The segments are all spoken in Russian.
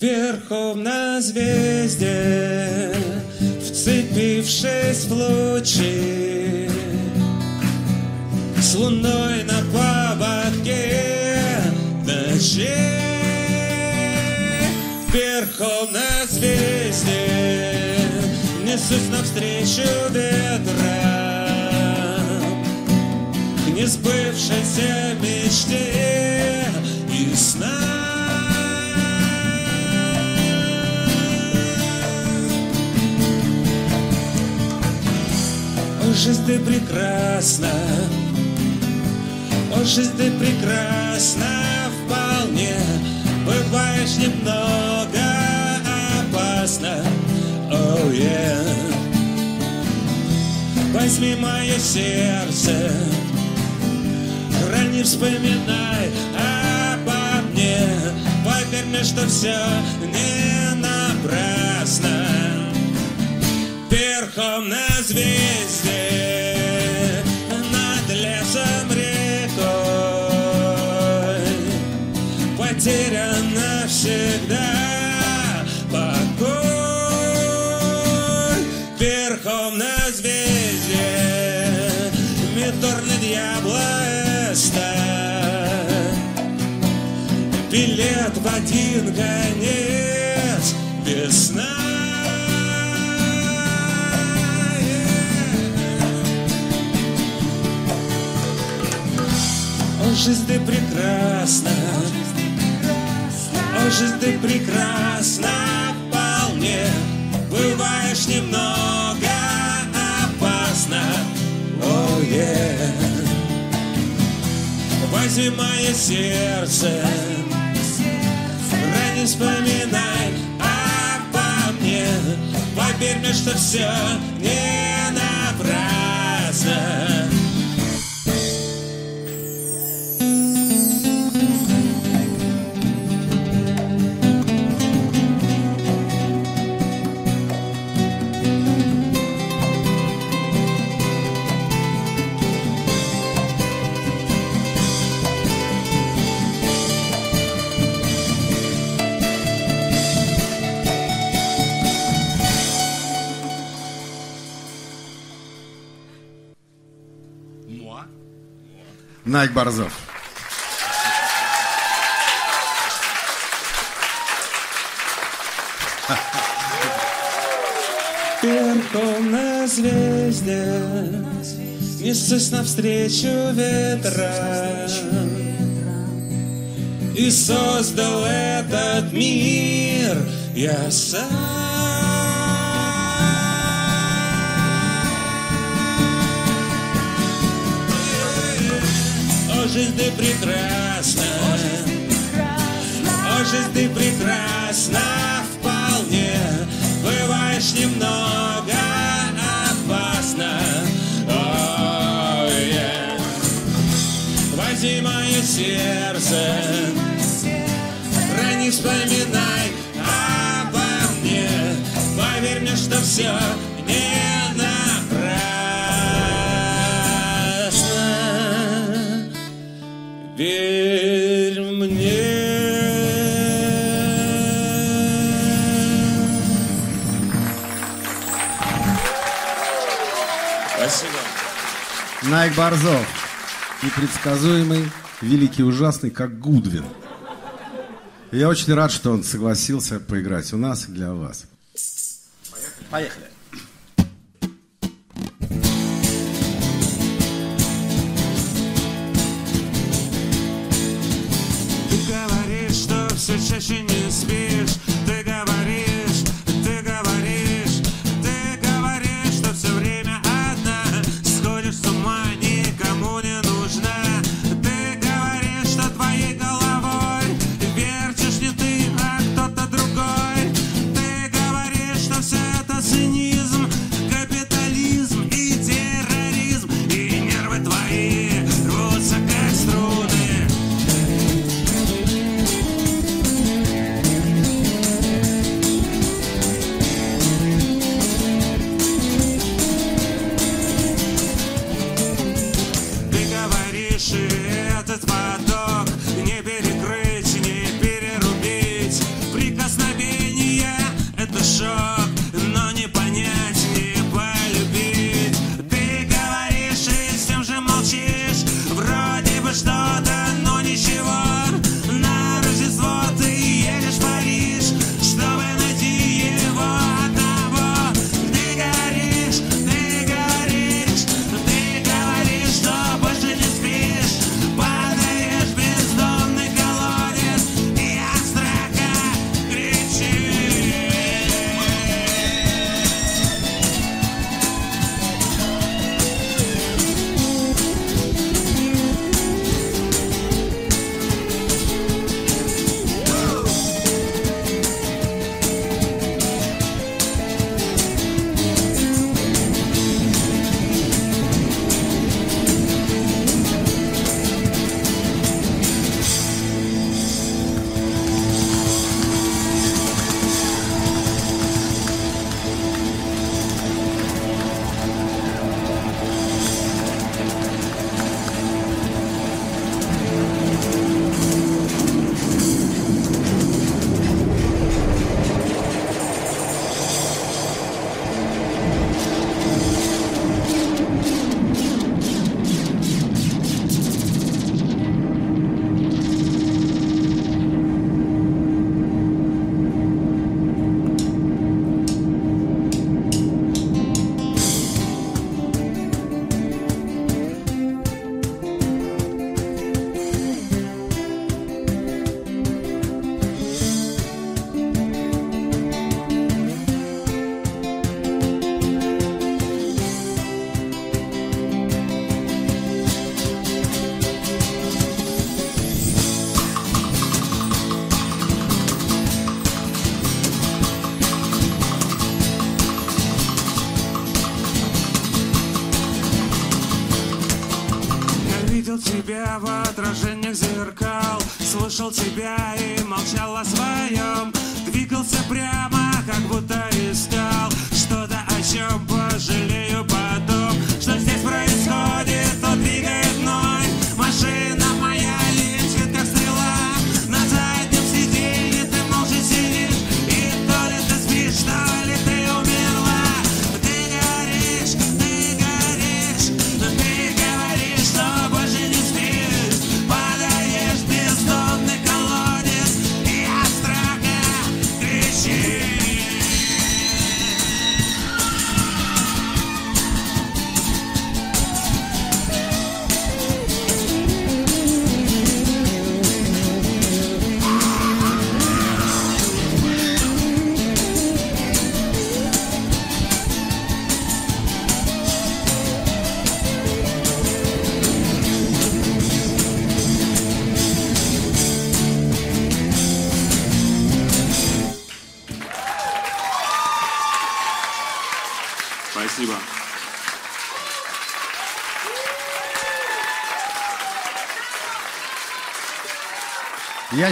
Верховна звезде, вцепившись в лучи, С луной на поводке ночей, Верховна звезде, несусь навстречу ветрам К несбывшейся мечте и снам. Жизнь ты прекрасна, о, жизнь ты прекрасна вполне, Бываешь немного опасно, oh yeah. Возьми мое сердце, храни, вспоминай обо мне, Поверь мне, что все не напрасно верхом на звезде над лесом рекой. Потерян навсегда покой. Верхом на звезде меторный дьяволоста билет в один конец. Весна жизнь ты прекрасна, о, жизнь ты прекрасна вполне, бываешь немного опасно, о, yeah. Возьми мое сердце, не вспоминай обо мне, поверь мне, что все не напрасно. Найк Борзов. Верхом звезде Несусь навстречу ветра И создал этот мир я сам О, жизнь ты прекрасна. О, жизнь ты прекрасна вполне. Бываешь немного опасно. О, yeah. Возьми мое сердце. Храни, вспоминай обо мне. Поверь мне, что все не Верь мне Спасибо. Найк Борзов. Непредсказуемый, великий, ужасный, как Гудвин. Я очень рад, что он согласился поиграть у нас и для вас. Поехали. Ты что тебя в отражениях зеркал Слышал тебя и молчал о своем Двигался прямо,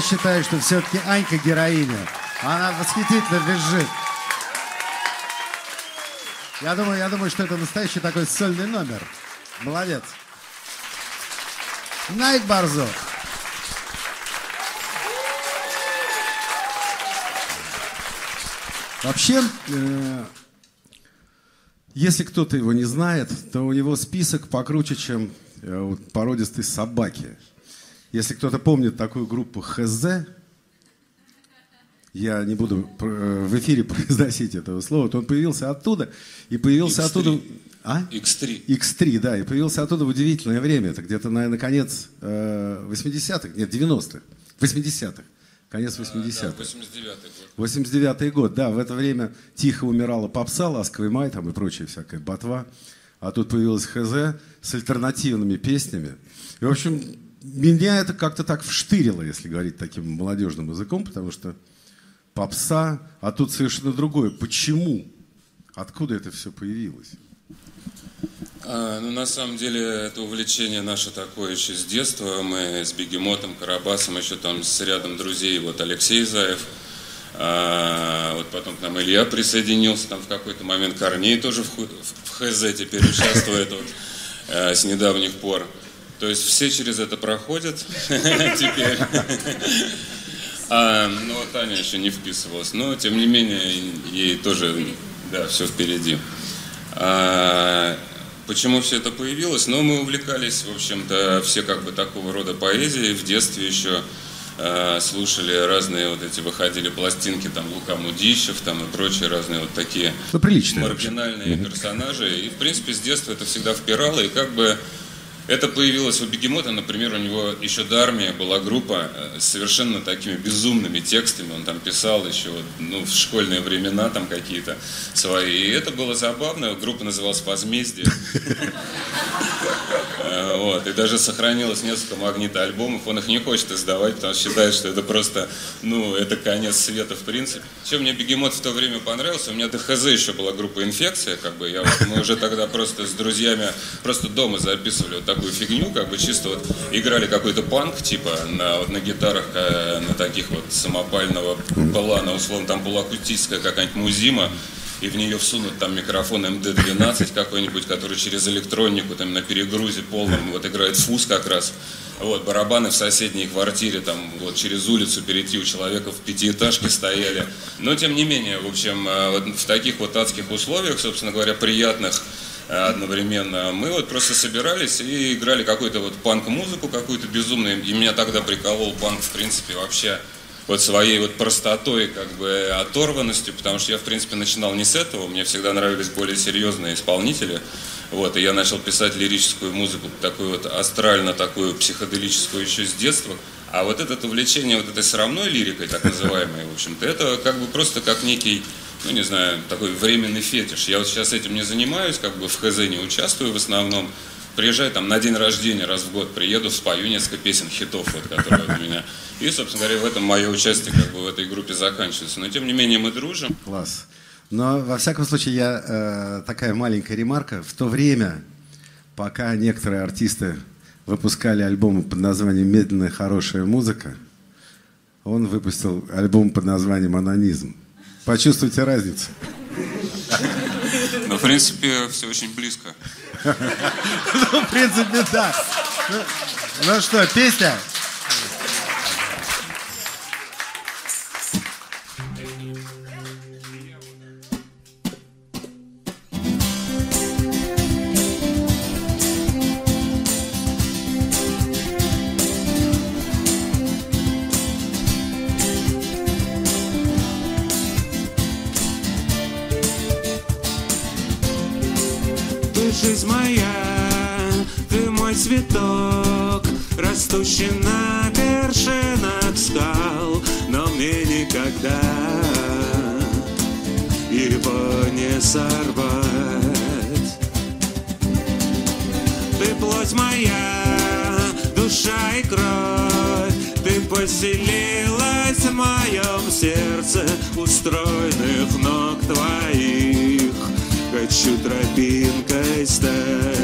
считаю, что все-таки Анька героиня. Она восхитительно визжит. Я думаю, я думаю, что это настоящий такой сольный номер. Молодец. Найк Борзов. Вообще, э, если кто-то его не знает, то у него список покруче, чем э, породистой собаки. Если кто-то помнит такую группу ХЗ, я не буду э, в эфире произносить этого слова, то он появился оттуда и появился X3. оттуда... А? X3. X3, да, и появился оттуда в удивительное время. Это где-то, наверное, конец э, 80-х, нет, 90-х, 80-х, конец 80-х. 89 год. 89 год, да, в это время тихо умирала попса, ласковый май там и прочая всякая ботва. А тут появилась ХЗ с альтернативными песнями. И, в общем, меня это как-то так вштырило, если говорить таким молодежным языком, потому что попса, а тут совершенно другое. Почему? Откуда это все появилось? А, ну, на самом деле, это увлечение наше такое еще с детства. Мы с Бегемотом, Карабасом, еще там с рядом друзей, вот Алексей Заев. А, вот потом к нам Илья присоединился, там в какой-то момент Корней тоже в, ху- в ХЗ теперь участвует вот, э, с недавних пор. То есть все через это проходят теперь. А, ну, Таня еще не вписывалась. Но, тем не менее, ей тоже, да, все впереди. А, почему все это появилось? Ну, мы увлекались, в общем-то, все как бы такого рода поэзией. В детстве еще а, слушали разные вот эти, выходили пластинки, там, Лука Мудищев, там, и прочие разные вот такие Ну, приличное вообще. маргинальные персонажи. И, в принципе, с детства это всегда впирало. И как бы это появилось у Бегемота, например, у него еще до армии была группа э, с совершенно такими безумными текстами. Он там писал еще ну, в школьные времена там какие-то свои. И это было забавно. Группа называлась «Возмездие». Э, Вот. И даже сохранилось несколько магнита альбомов. Он их не хочет издавать, потому что считает, что это просто, ну, это конец света в принципе. Чем мне Бегемот в то время понравился, у меня ДХЗ еще была группа «Инфекция», как бы я, мы уже тогда просто с друзьями просто дома записывали вот такую фигню, как бы чисто вот играли какой-то панк, типа на, вот на гитарах, э, на таких вот самопального плана, условно, там полуакустическая какая-нибудь музима, и в нее всунут там микрофон МД-12 какой-нибудь, который через электронику там на перегрузе полном вот играет фуз как раз. Вот, барабаны в соседней квартире, там, вот, через улицу перейти у человека в пятиэтажке стояли. Но, тем не менее, в общем, э, вот в таких вот адских условиях, собственно говоря, приятных э, одновременно, мы вот просто собирались и играли какую-то вот панк-музыку какую-то безумную. И меня тогда приколол панк, в принципе, вообще вот своей вот простотой, как бы оторванностью, потому что я, в принципе, начинал не с этого, мне всегда нравились более серьезные исполнители, вот, и я начал писать лирическую музыку, такую вот астрально, такую психоделическую еще с детства, а вот это увлечение вот этой срамной лирикой, так называемой, в общем-то, это как бы просто как некий, ну, не знаю, такой временный фетиш. Я вот сейчас этим не занимаюсь, как бы в ХЗ не участвую в основном, приезжаю там на день рождения раз в год, приеду, спою несколько песен, хитов, вот, которые у меня. И, собственно говоря, в этом мое участие как бы в этой группе заканчивается. Но, тем не менее, мы дружим. Класс. Но, во всяком случае, я, э, такая маленькая ремарка. В то время, пока некоторые артисты выпускали альбомы под названием «Медленная хорошая музыка», он выпустил альбом под названием «Анонизм». Почувствуйте разницу. Но, в принципе, все очень близко. Ну, в принципе, да. Ну, ну что, песня? Никогда его не сорвать. Ты плоть моя, душа и кровь, ты поселилась в моем сердце у стройных ног твоих. Хочу тропинкой стать.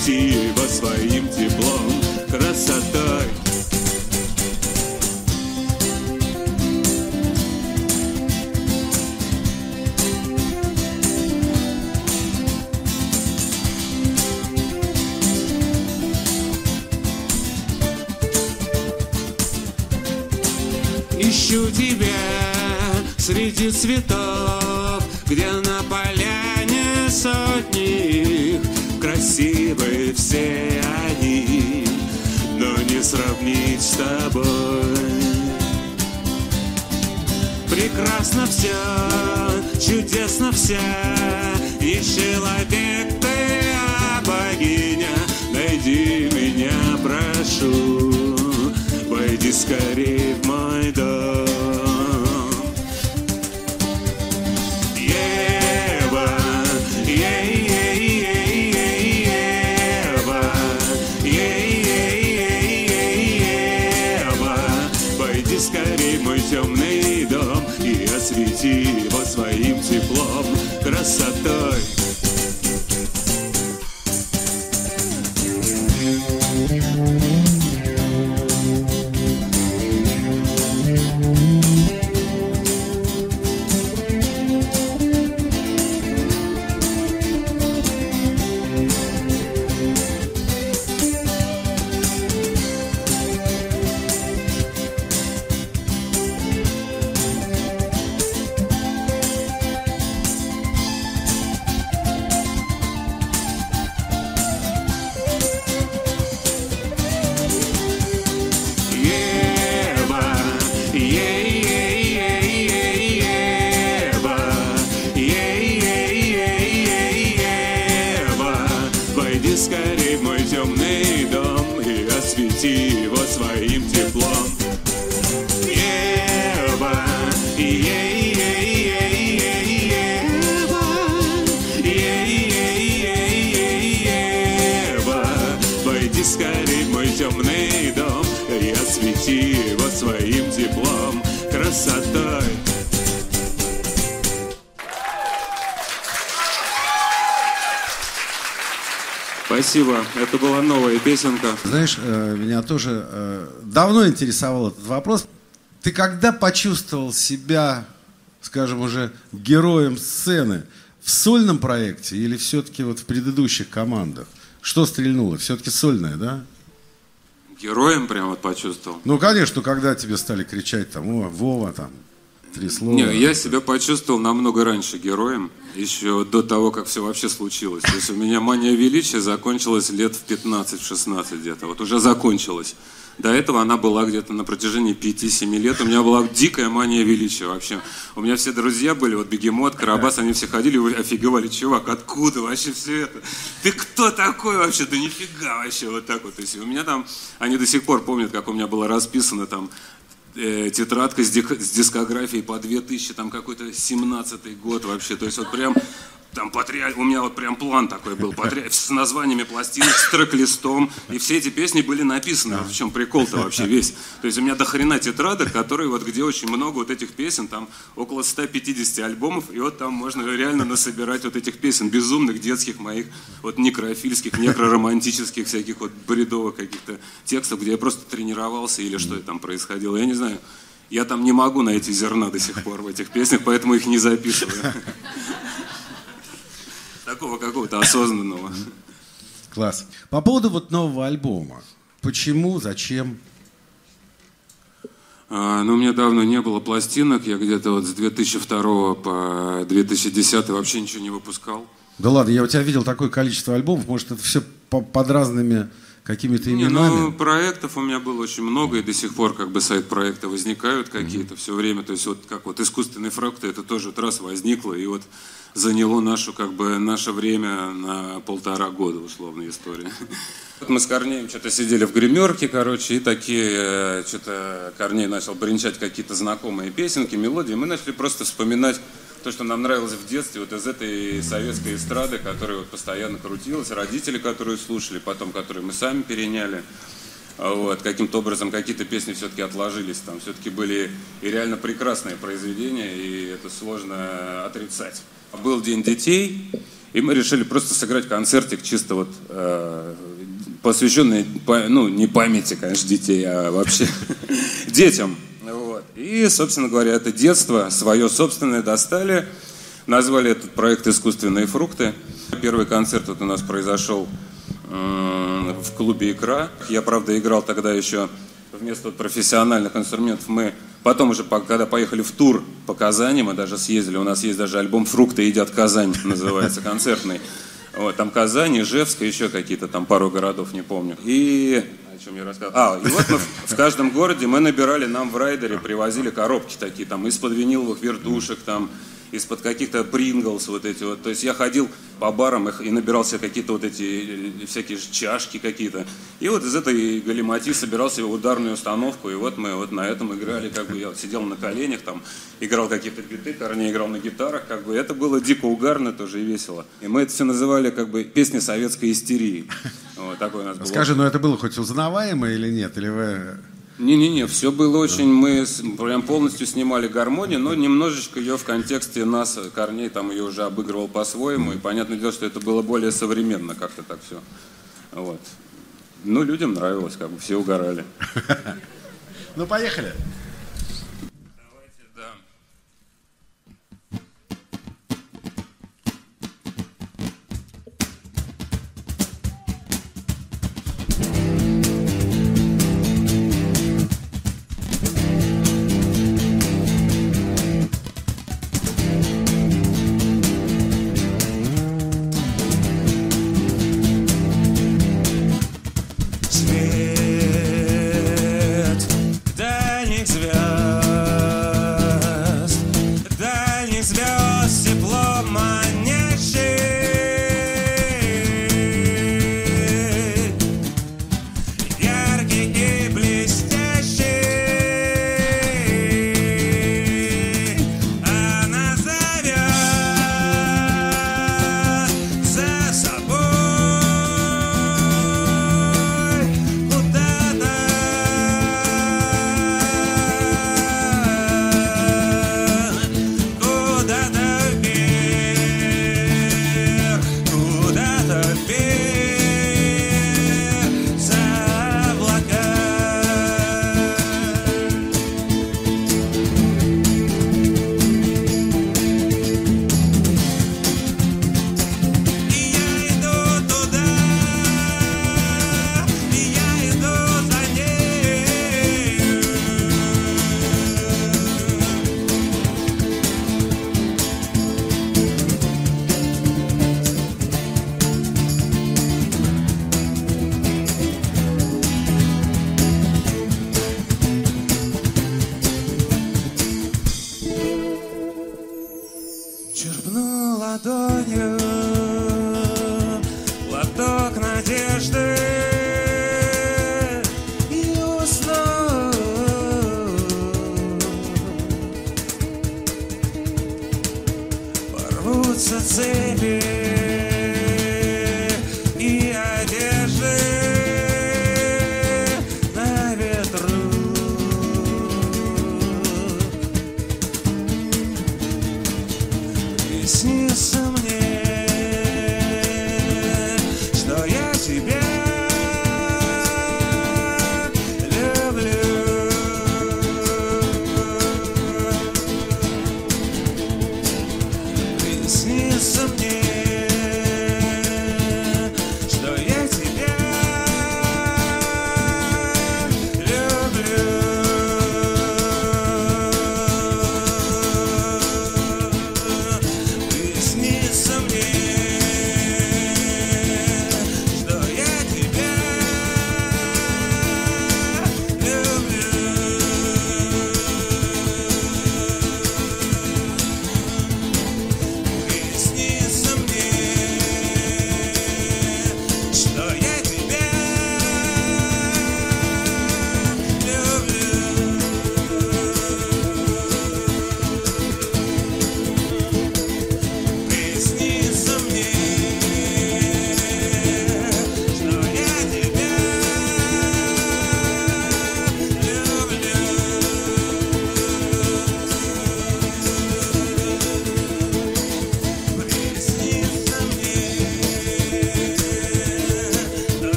Освети его своим теплом, красотой Ищу тебя среди цветов, сравнить с тобой. Прекрасно все, чудесно вся, и человек ты, а богиня, найди меня, прошу, войди скорее в мой дом. Его своим теплом, красотой. Освети его своим теплом, красотой. Спасибо. Это была новая песенка. Знаешь, э, меня тоже э, давно интересовал этот вопрос. Ты когда почувствовал себя, скажем, уже героем сцены в сольном проекте или все-таки вот в предыдущих командах? Что стрельнуло? Все-таки сольное, да? Героем прям вот почувствовал. Ну, конечно, когда тебе стали кричать там, о, Вова, там, три слова. Не, я себя почувствовал намного раньше героем, еще до того, как все вообще случилось. То есть у меня мания величия закончилась лет в 15-16 где-то. Вот уже закончилась. До этого она была где-то на протяжении 5-7 лет. У меня была дикая мания величия вообще. У меня все друзья были, вот Бегемот, Карабас, они все ходили и офигевали. Чувак, откуда вообще все это? Ты кто такой вообще? Да нифига вообще вот так вот. То есть у меня там, они до сих пор помнят, как у меня было расписано там э, тетрадка с, дискографией по 2000, там какой-то 17 год вообще. То есть вот прям там по у меня вот прям план такой был, по с названиями пластинок, с трек-листом, и все эти песни были написаны, в чем прикол-то вообще весь. То есть у меня дохрена тетрадок, которые вот где очень много вот этих песен, там около 150 альбомов, и вот там можно реально насобирать вот этих песен, безумных детских моих, вот некрофильских, некроромантических всяких вот бредовых каких-то текстов, где я просто тренировался или что там происходило, я не знаю. Я там не могу найти зерна до сих пор в этих песнях, поэтому их не записываю. Такого какого-то осознанного. Класс. По поводу вот нового альбома. Почему, зачем? А, ну, у меня давно не было пластинок. Я где-то вот с 2002 по 2010 вообще ничего не выпускал. Да ладно, я у тебя видел такое количество альбомов. Может, это все по- под разными какими-то Не, именами? ну, проектов у меня было очень много, и до сих пор как бы сайт-проекты возникают какие-то все время. То есть вот как вот искусственные фрукты, это тоже вот раз возникло, и вот заняло нашу, как бы, наше время на полтора года, условная история. Вот Мы с Корнеем что-то сидели в гримерке, короче, и такие, э, что-то Корней начал бренчать какие-то знакомые песенки, мелодии. Мы начали просто вспоминать то, что нам нравилось в детстве, вот из этой советской эстрады, которая вот постоянно крутилась, родители, которые слушали, потом, которые мы сами переняли. А Вот, каким-то образом какие-то песни все-таки отложились, там все-таки были и реально прекрасные произведения, и это сложно отрицать. Был День детей, и мы решили просто сыграть концертик чисто вот э, посвященный, ну, не памяти, конечно, детей, а вообще детям. Вот. И, собственно говоря, это детство свое собственное достали, назвали этот проект «Искусственные фрукты». Первый концерт вот у нас произошел в клубе «Икра». Я, правда, играл тогда еще вместо профессиональных инструментов. Мы потом уже, когда поехали в тур по Казани, мы даже съездили, у нас есть даже альбом «Фрукты едят Казань», называется, концертный. Вот, там Казань, Ижевск, еще какие-то там пару городов, не помню. И чем я рассказывал? А, и вот мы в, каждом городе мы набирали, нам в райдере привозили коробки такие, там, из-под виниловых вертушек, там, из-под каких-то Принглс вот эти вот. То есть я ходил по барам и набирал себе какие-то вот эти э, всякие чашки какие-то. И вот из этой галимати собирал себе ударную установку, и вот мы вот на этом играли, как бы я вот сидел на коленях, там, играл какие-то биты, Корней играл на гитарах, как бы это было дико угарно тоже и весело. И мы это все называли как бы песни советской истерии. Вот такой у нас был Скажи, ну это было хоть узнаваемо или нет? Или вы... не-не-не, все было очень, мы прям полностью снимали гармонию, но немножечко ее в контексте нас, Корней там ее уже обыгрывал по-своему, и понятное дело, что это было более современно как-то так все. Вот. Ну, людям нравилось, как бы все угорали. Ну, поехали. Черпну ладонью.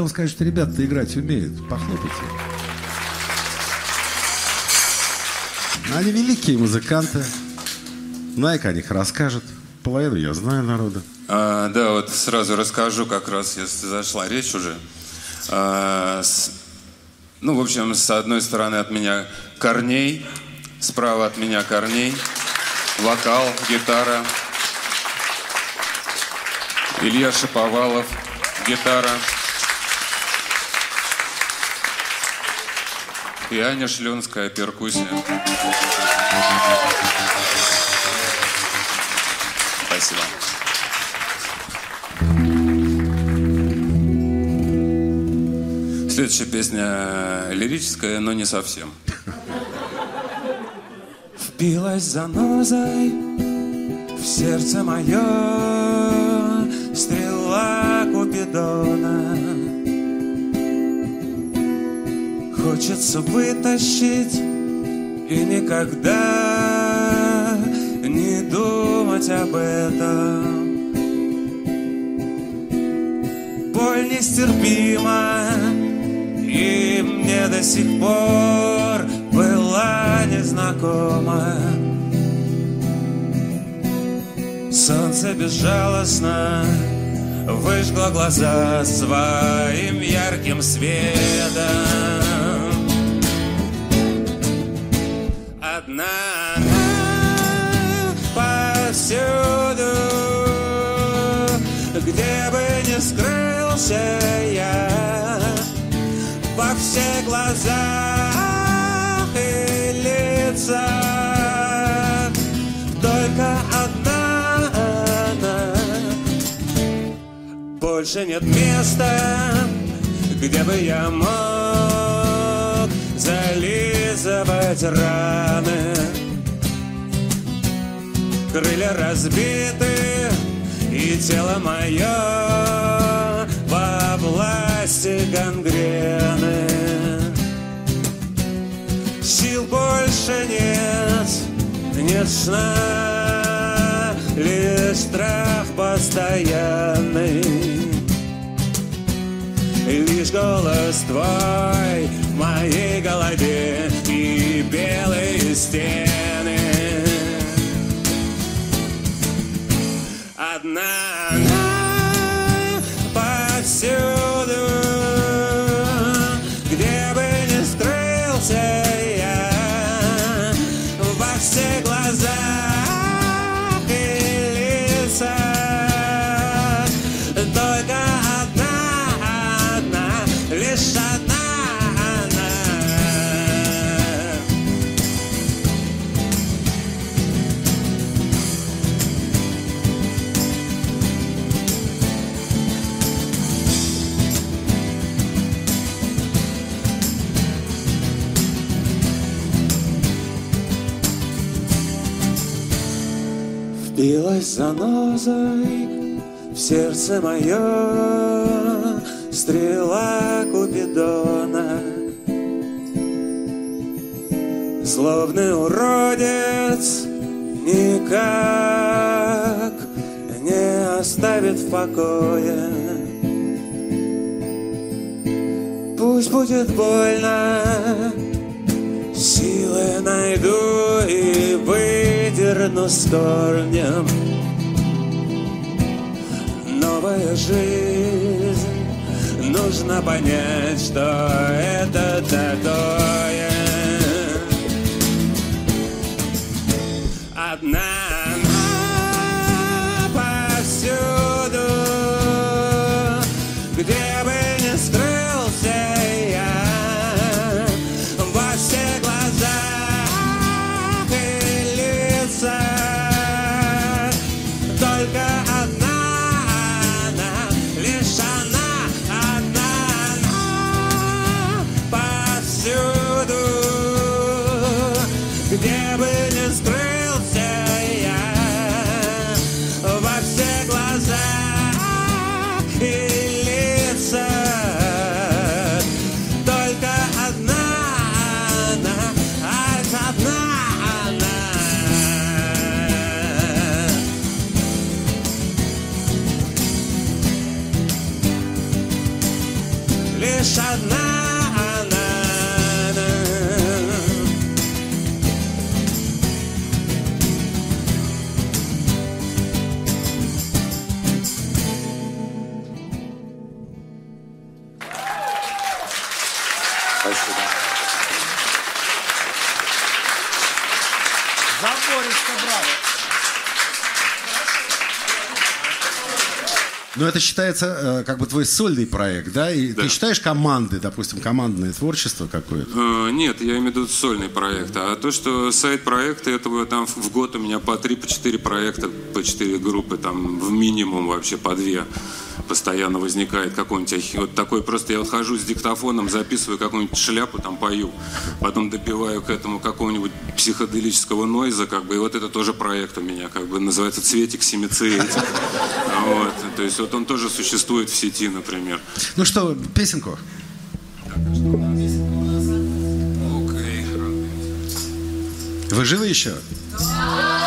Вам сказать, что ребята играть умеют. Похлопайте. Они великие музыканты. Найк о них расскажет. Половину я знаю народа. А, да, вот сразу расскажу, как раз если зашла речь уже. А, с- ну, в общем, с одной стороны от меня Корней, справа от меня Корней, вокал, гитара, Илья Шаповалов, гитара, и Аня Шленская, перкуссия. Спасибо. Следующая песня лирическая, но не совсем. Впилась занозой в сердце мое стрела Купидона. Хочется вытащить и никогда не думать об этом. Боль нестерпима, и мне до сих пор была незнакома. Солнце безжалостно выжгло глаза своим ярким светом. Моисея во все глаза и лица. Только одна она. Больше нет места, где бы я мог зализывать раны. Крылья разбиты, и тело мое власти гангрены. Сил больше нет, нет сна, лишь страх постоянный. Лишь голос твой в моей голове и белые стены. Одна Впилась занозой в сердце мое стрела Купидона. Злобный уродец никак не оставит в покое. Пусть будет больно, Силы найду и выдерну с корнем. Новая жизнь Нужно понять, что это такое Забористо, браво. Но это считается э, как бы твой сольный проект, да? И ты считаешь команды, допустим, командное творчество какое-то? Э, Нет, я имею в виду сольный проект. А то, что сайт-проекты, этого там в год у меня по три, по четыре проекта, по четыре группы, там в минимум вообще по две постоянно возникает какой-нибудь вот такой просто я вот хожу с диктофоном, записываю какую-нибудь шляпу, там пою, потом добиваю к этому какого-нибудь психоделического нойза, как бы, и вот это тоже проект у меня, как бы называется «Цветик семицветик». Вот, то есть вот он тоже существует в сети, например. Ну что, песенку? Окей. Вы живы еще? всем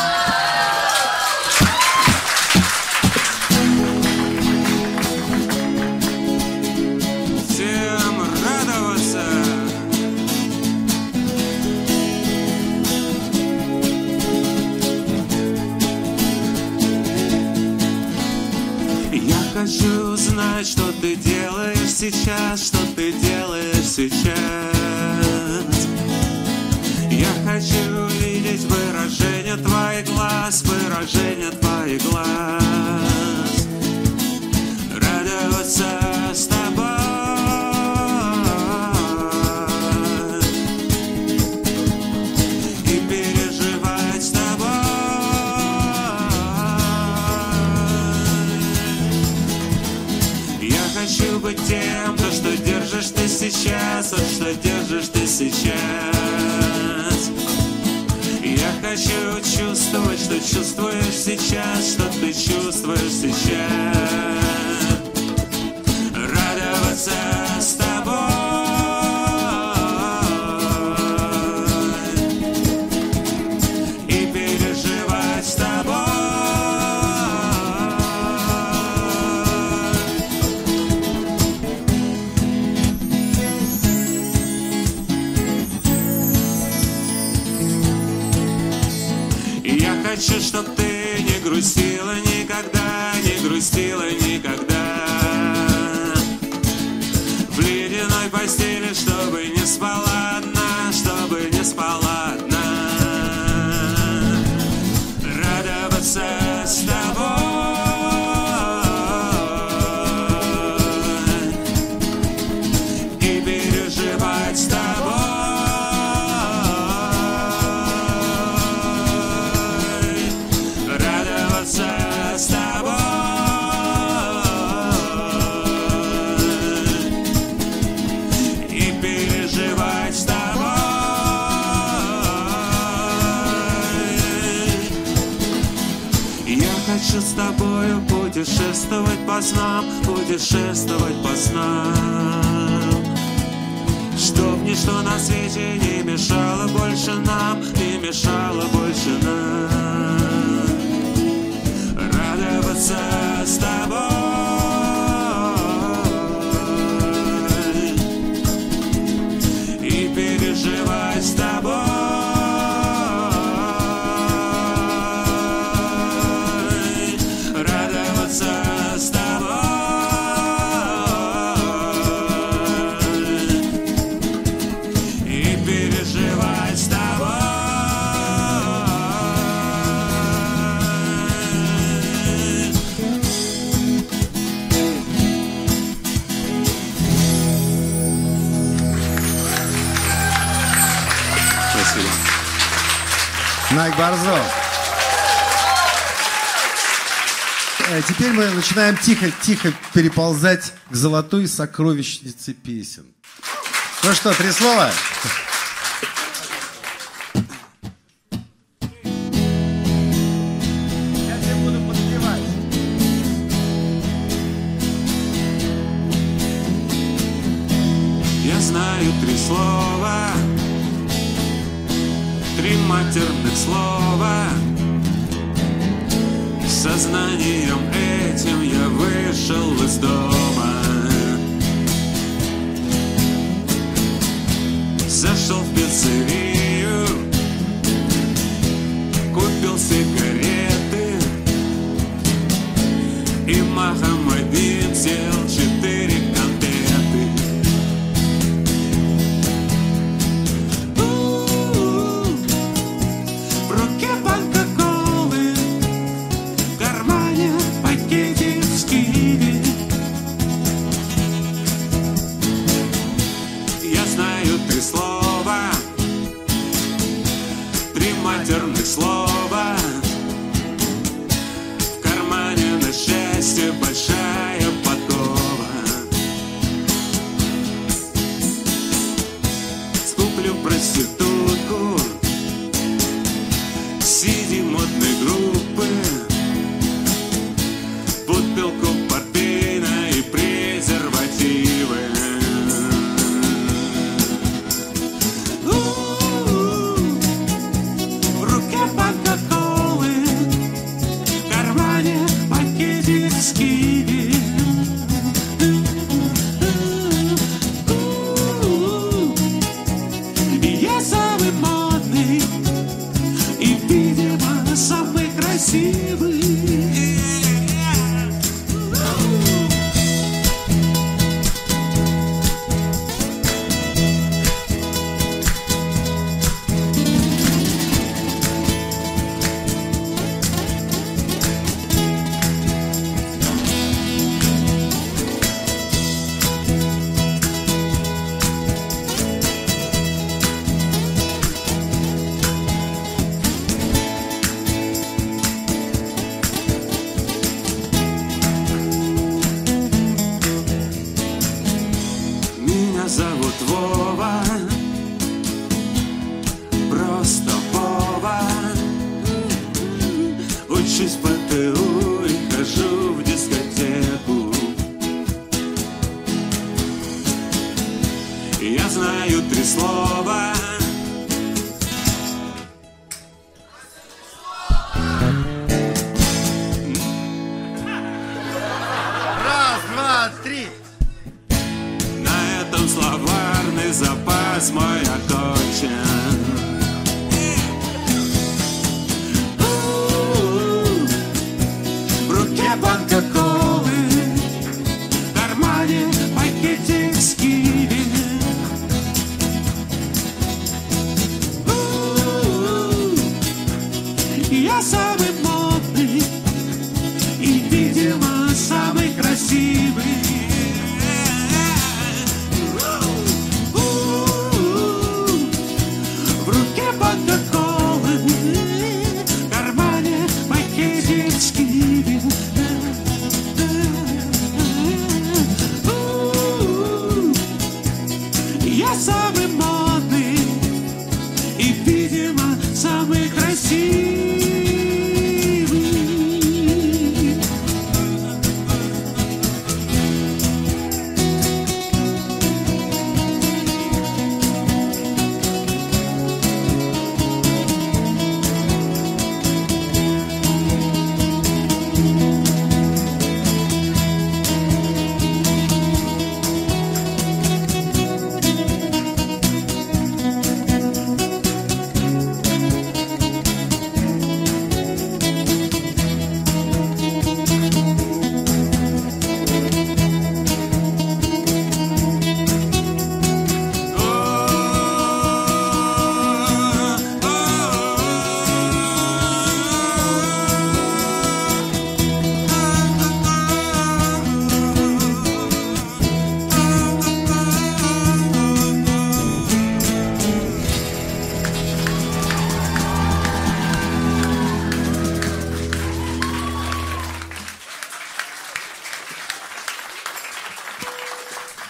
хочу знать, что ты делаешь сейчас, что ты делаешь сейчас. Я хочу видеть выражение твоих глаз, выражение твоих глаз радоваться чувствуешь сейчас, что тобою путешествовать по снам, путешествовать по снам. Чтоб ничто на свете не мешало больше нам, не мешало больше нам. Радоваться Борзов. Э, Теперь мы начинаем тихо-тихо переползать к золотой сокровищнице песен. Ну что, три слова? Я знаю три слова, три матерных слова. Сознанием этим я вышел из дома. Зашел в пиццерию, купил сигареты и махом один сел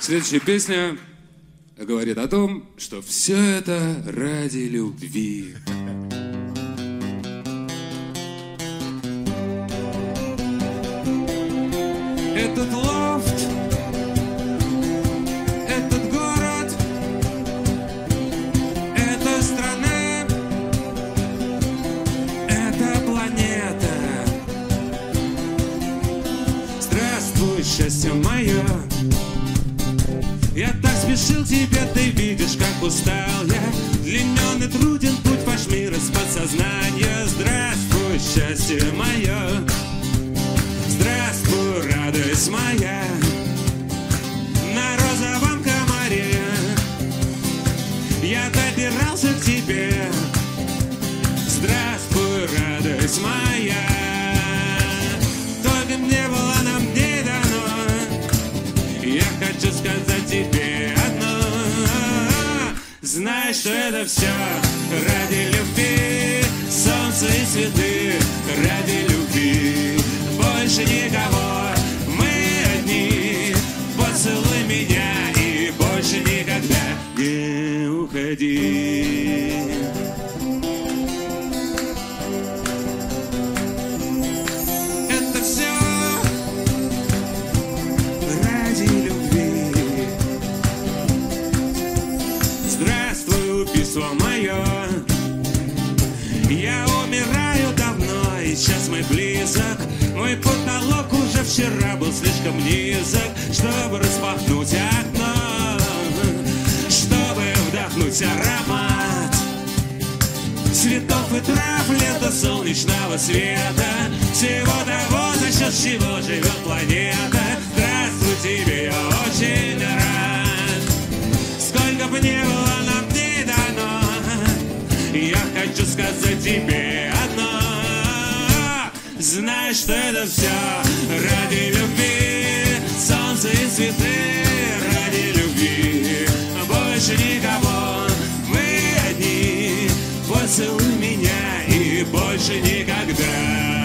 Следующая песня говорит о том, что все это ради любви. Хочу сказать тебе одно. Знай, что это все ради любви. Солнце и цветы ради любви. Больше никого, Мой потолок уже вчера был слишком низок Чтобы распахнуть окно Чтобы вдохнуть аромат Цветов и трав, лето солнечного света. Всего того, за счет чего живет планета. Здравствуй тебе, я очень рад. Сколько бы не было нам не дано. Я хочу сказать тебе Знай, что это все ради любви. Солнце и цветы ради любви. Больше никого, мы одни. Поцелуй меня и больше никогда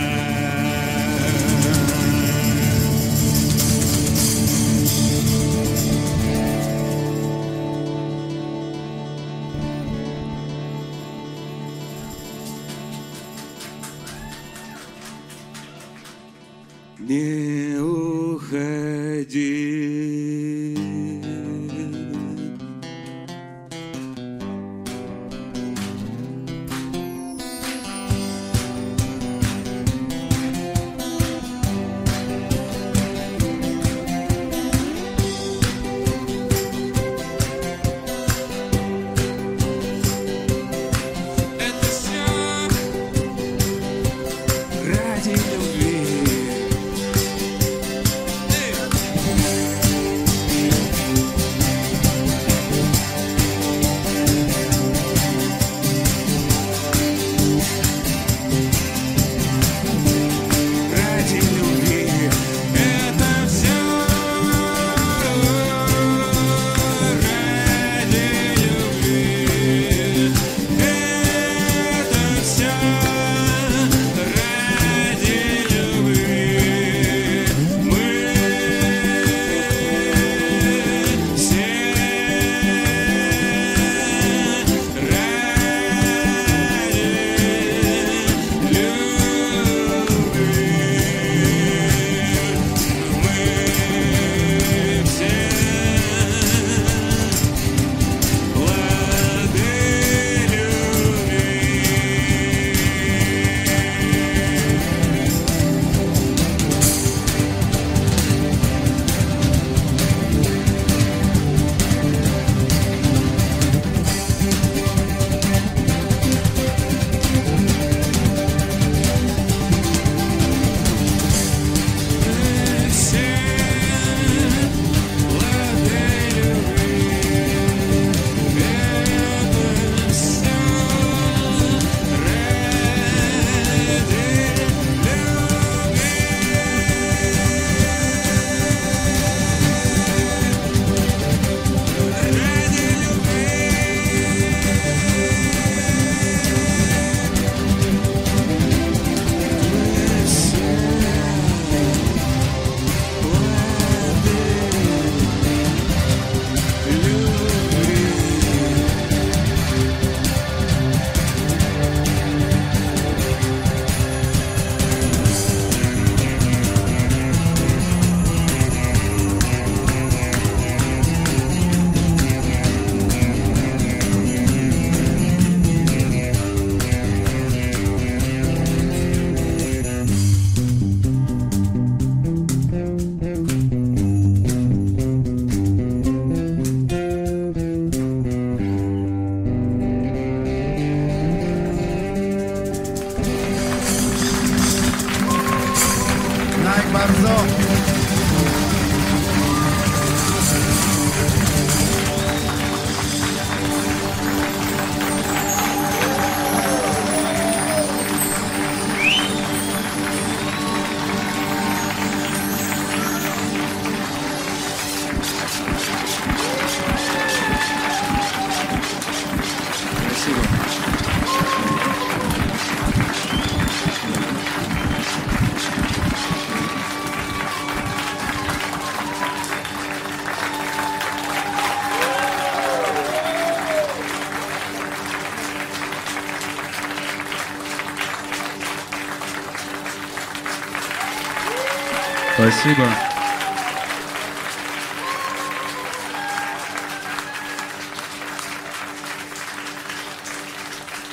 Спасибо.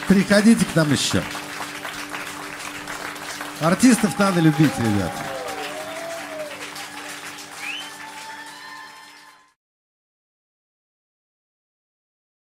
Приходите к нам еще. Артистов надо любить, ребята.